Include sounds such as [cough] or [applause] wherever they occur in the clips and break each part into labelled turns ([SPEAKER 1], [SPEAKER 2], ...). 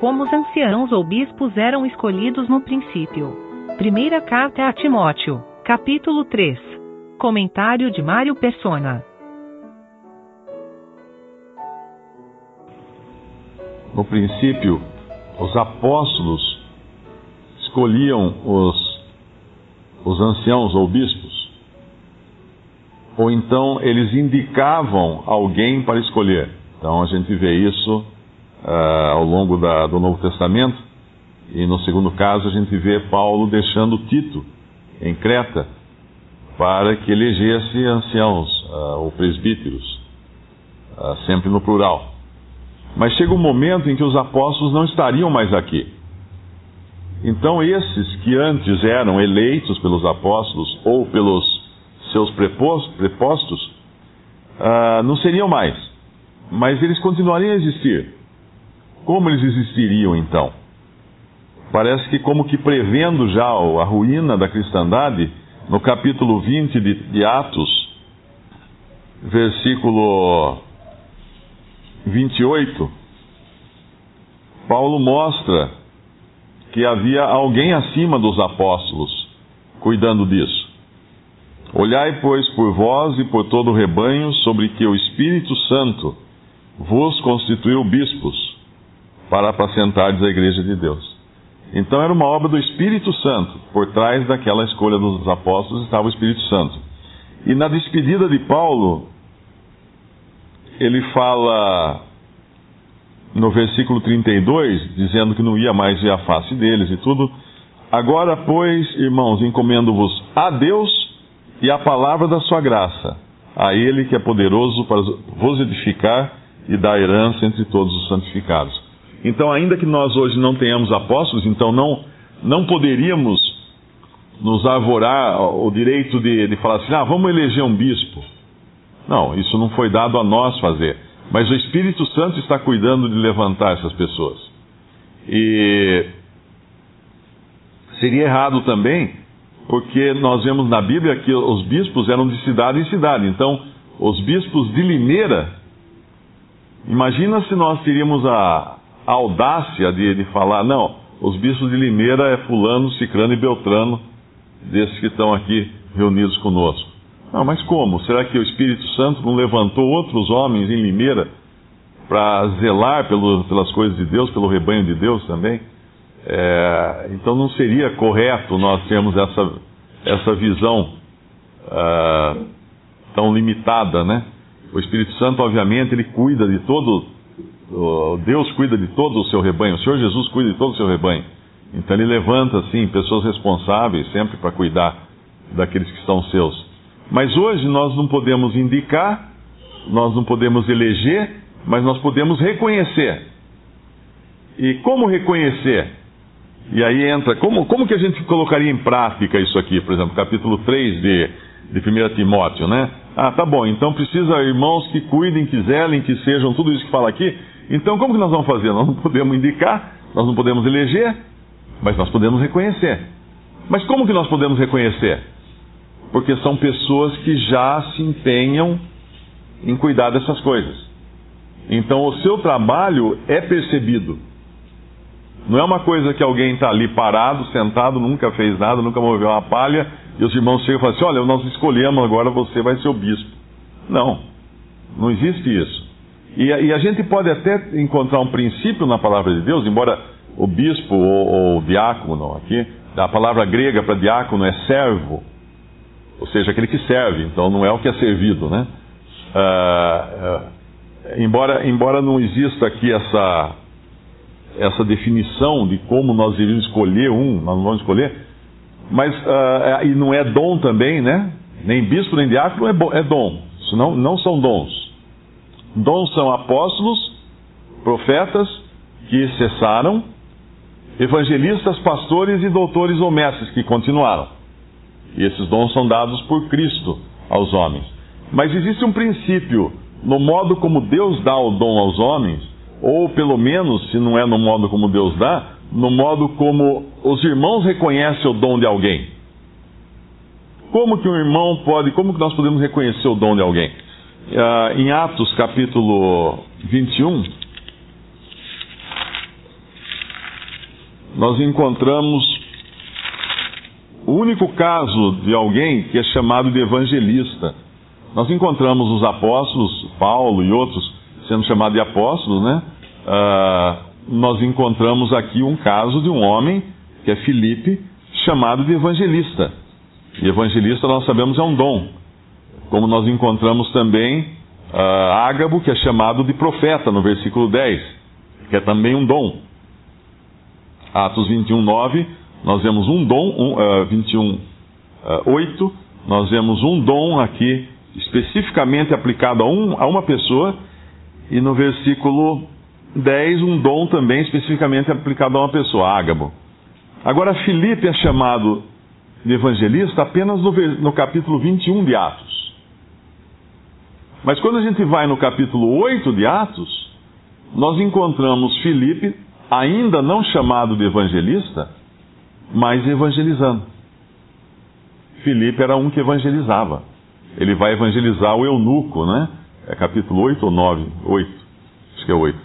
[SPEAKER 1] como os anciãos ou bispos eram escolhidos no princípio. Primeira carta a Timóteo, capítulo 3. Comentário de Mário Persona.
[SPEAKER 2] No princípio, os apóstolos escolhiam os, os anciãos ou bispos, ou então eles indicavam alguém para escolher. Então a gente vê isso uh, ao longo da, do Novo Testamento, e no segundo caso a gente vê Paulo deixando Tito em Creta para que elegesse anciãos uh, ou presbíteros, uh, sempre no plural. Mas chega um momento em que os apóstolos não estariam mais aqui. Então, esses que antes eram eleitos pelos apóstolos ou pelos seus prepostos, uh, não seriam mais. Mas eles continuariam a existir. Como eles existiriam então? Parece que, como que prevendo já a ruína da cristandade, no capítulo 20 de, de Atos, versículo 28, Paulo mostra que havia alguém acima dos apóstolos cuidando disso. Olhai, pois, por vós e por todo o rebanho, sobre que o Espírito Santo vos constituiu bispos, para apacentardes a igreja de Deus. Então era uma obra do Espírito Santo. Por trás daquela escolha dos apóstolos estava o Espírito Santo. E na despedida de Paulo, ele fala no versículo 32, dizendo que não ia mais ver a face deles e tudo. Agora, pois, irmãos, encomendo-vos a Deus e a palavra da sua graça, a Ele que é poderoso para vos edificar e dar herança entre todos os santificados. Então, ainda que nós hoje não tenhamos apóstolos, então não, não poderíamos nos arvorar o direito de, de falar assim: ah, vamos eleger um bispo. Não, isso não foi dado a nós fazer. Mas o Espírito Santo está cuidando de levantar essas pessoas. E seria errado também, porque nós vemos na Bíblia que os bispos eram de cidade em cidade. Então, os bispos de Limeira, imagina se nós teríamos a, a audácia de, de falar, não, os bispos de Limeira é fulano, cicrano e beltrano, desses que estão aqui reunidos conosco. Não, mas como? Será que o Espírito Santo não levantou outros homens em Limeira para zelar pelo, pelas coisas de Deus, pelo rebanho de Deus também? É, então não seria correto nós termos essa, essa visão uh, tão limitada, né? O Espírito Santo, obviamente, ele cuida de todo, Deus cuida de todo o seu rebanho, o Senhor Jesus cuida de todo o seu rebanho. Então ele levanta, assim, pessoas responsáveis sempre para cuidar daqueles que são seus. Mas hoje nós não podemos indicar, nós não podemos eleger, mas nós podemos reconhecer. E como reconhecer? E aí entra, como, como que a gente colocaria em prática isso aqui? Por exemplo, capítulo 3 de, de 1 Timóteo, né? Ah, tá bom, então precisa irmãos que cuidem, que zelem, que sejam tudo isso que fala aqui. Então como que nós vamos fazer? Nós não podemos indicar, nós não podemos eleger, mas nós podemos reconhecer. Mas como que nós podemos reconhecer? porque são pessoas que já se empenham em cuidar dessas coisas. Então o seu trabalho é percebido. Não é uma coisa que alguém está ali parado, sentado, nunca fez nada, nunca moveu uma palha, e os irmãos chegam e falam assim: olha, nós escolhemos, agora você vai ser o bispo. Não, não existe isso. E, e a gente pode até encontrar um princípio na palavra de Deus, embora o bispo ou, ou diácono aqui, a palavra grega para diácono é servo, ou seja, aquele que serve, então não é o que é servido, né? Uh, uh, embora, embora não exista aqui essa, essa definição de como nós devemos escolher um, nós não vamos escolher, mas, uh, e não é dom também, né? Nem bispo nem diácono é, é dom, isso não, não são dons. Dons são apóstolos, profetas que cessaram, evangelistas, pastores e doutores ou mestres que continuaram. E esses dons são dados por Cristo aos homens. Mas existe um princípio no modo como Deus dá o dom aos homens, ou pelo menos, se não é no modo como Deus dá, no modo como os irmãos reconhecem o dom de alguém. Como que um irmão pode, como que nós podemos reconhecer o dom de alguém? Uh, em Atos capítulo 21, nós encontramos o único caso de alguém que é chamado de evangelista. Nós encontramos os apóstolos, Paulo e outros, sendo chamados de apóstolos, né? Uh, nós encontramos aqui um caso de um homem, que é Filipe, chamado de evangelista. E evangelista, nós sabemos, é um dom. Como nós encontramos também uh, Ágabo, que é chamado de profeta, no versículo 10, que é também um dom. Atos 21, 9, nós vemos um dom, um, uh, 21, uh, 8, nós vemos um dom aqui especificamente aplicado a, um, a uma pessoa, e no versículo 10, um dom também especificamente aplicado a uma pessoa, Ágabo. Agora, Filipe é chamado de evangelista apenas no, no capítulo 21 de Atos. Mas quando a gente vai no capítulo 8 de Atos, nós encontramos Filipe, ainda não chamado de evangelista, mas evangelizando. Filipe era um que evangelizava. Ele vai evangelizar o eunuco, né? É capítulo 8 ou 9? 8. Acho que é 8.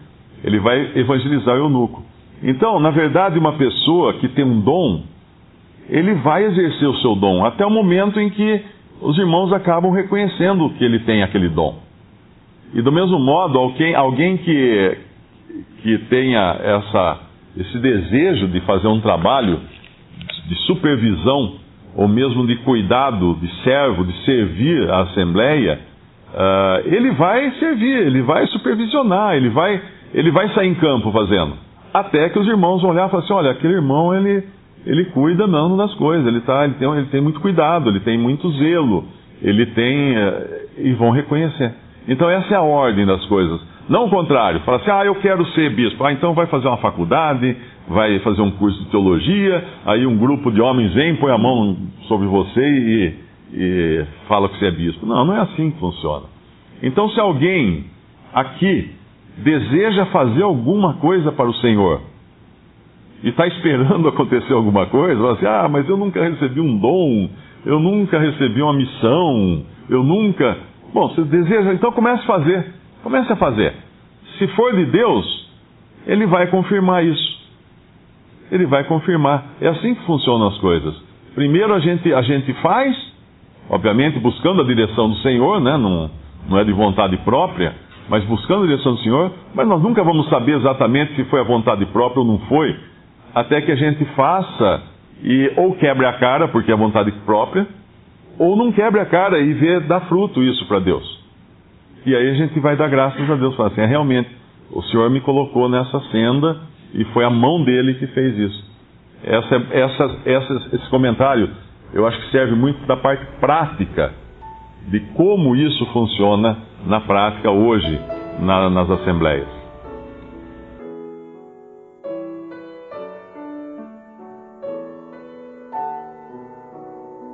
[SPEAKER 2] Ele vai evangelizar o eunuco. Então, na verdade, uma pessoa que tem um dom, ele vai exercer o seu dom até o momento em que os irmãos acabam reconhecendo que ele tem aquele dom. E do mesmo modo, alguém, alguém que, que tenha essa, esse desejo de fazer um trabalho de supervisão, ou mesmo de cuidado, de servo, de servir a Assembleia, uh, ele vai servir, ele vai supervisionar, ele vai, ele vai sair em campo fazendo. Até que os irmãos vão olhar e falar assim: olha, aquele irmão ele, ele cuida mesmo das coisas, ele, tá, ele, tem, ele tem muito cuidado, ele tem muito zelo, ele tem. Uh, e vão reconhecer. Então essa é a ordem das coisas. Não o contrário, fala assim, ah, eu quero ser bispo. Ah, então vai fazer uma faculdade, vai fazer um curso de teologia, aí um grupo de homens vem, põe a mão sobre você e, e fala que você é bispo. Não, não é assim que funciona. Então, se alguém aqui deseja fazer alguma coisa para o Senhor e está esperando [laughs] acontecer alguma coisa, fala assim: ah, mas eu nunca recebi um dom, eu nunca recebi uma missão, eu nunca. Bom, você deseja, então comece a fazer. Comece a fazer. Se for de Deus, Ele vai confirmar isso ele vai confirmar. É assim que funcionam as coisas. Primeiro a gente, a gente faz, obviamente buscando a direção do Senhor, né? não, não é de vontade própria, mas buscando a direção do Senhor, mas nós nunca vamos saber exatamente se foi a vontade própria ou não foi, até que a gente faça e ou quebre a cara, porque é vontade própria, ou não quebre a cara e vê dar fruto isso para Deus. E aí a gente vai dar graças a Deus, falar assim, é, realmente, o Senhor me colocou nessa senda e foi a mão dele que fez isso. Essa, essa, essa, esse comentário eu acho que serve muito da parte prática de como isso funciona na prática hoje na, nas assembleias.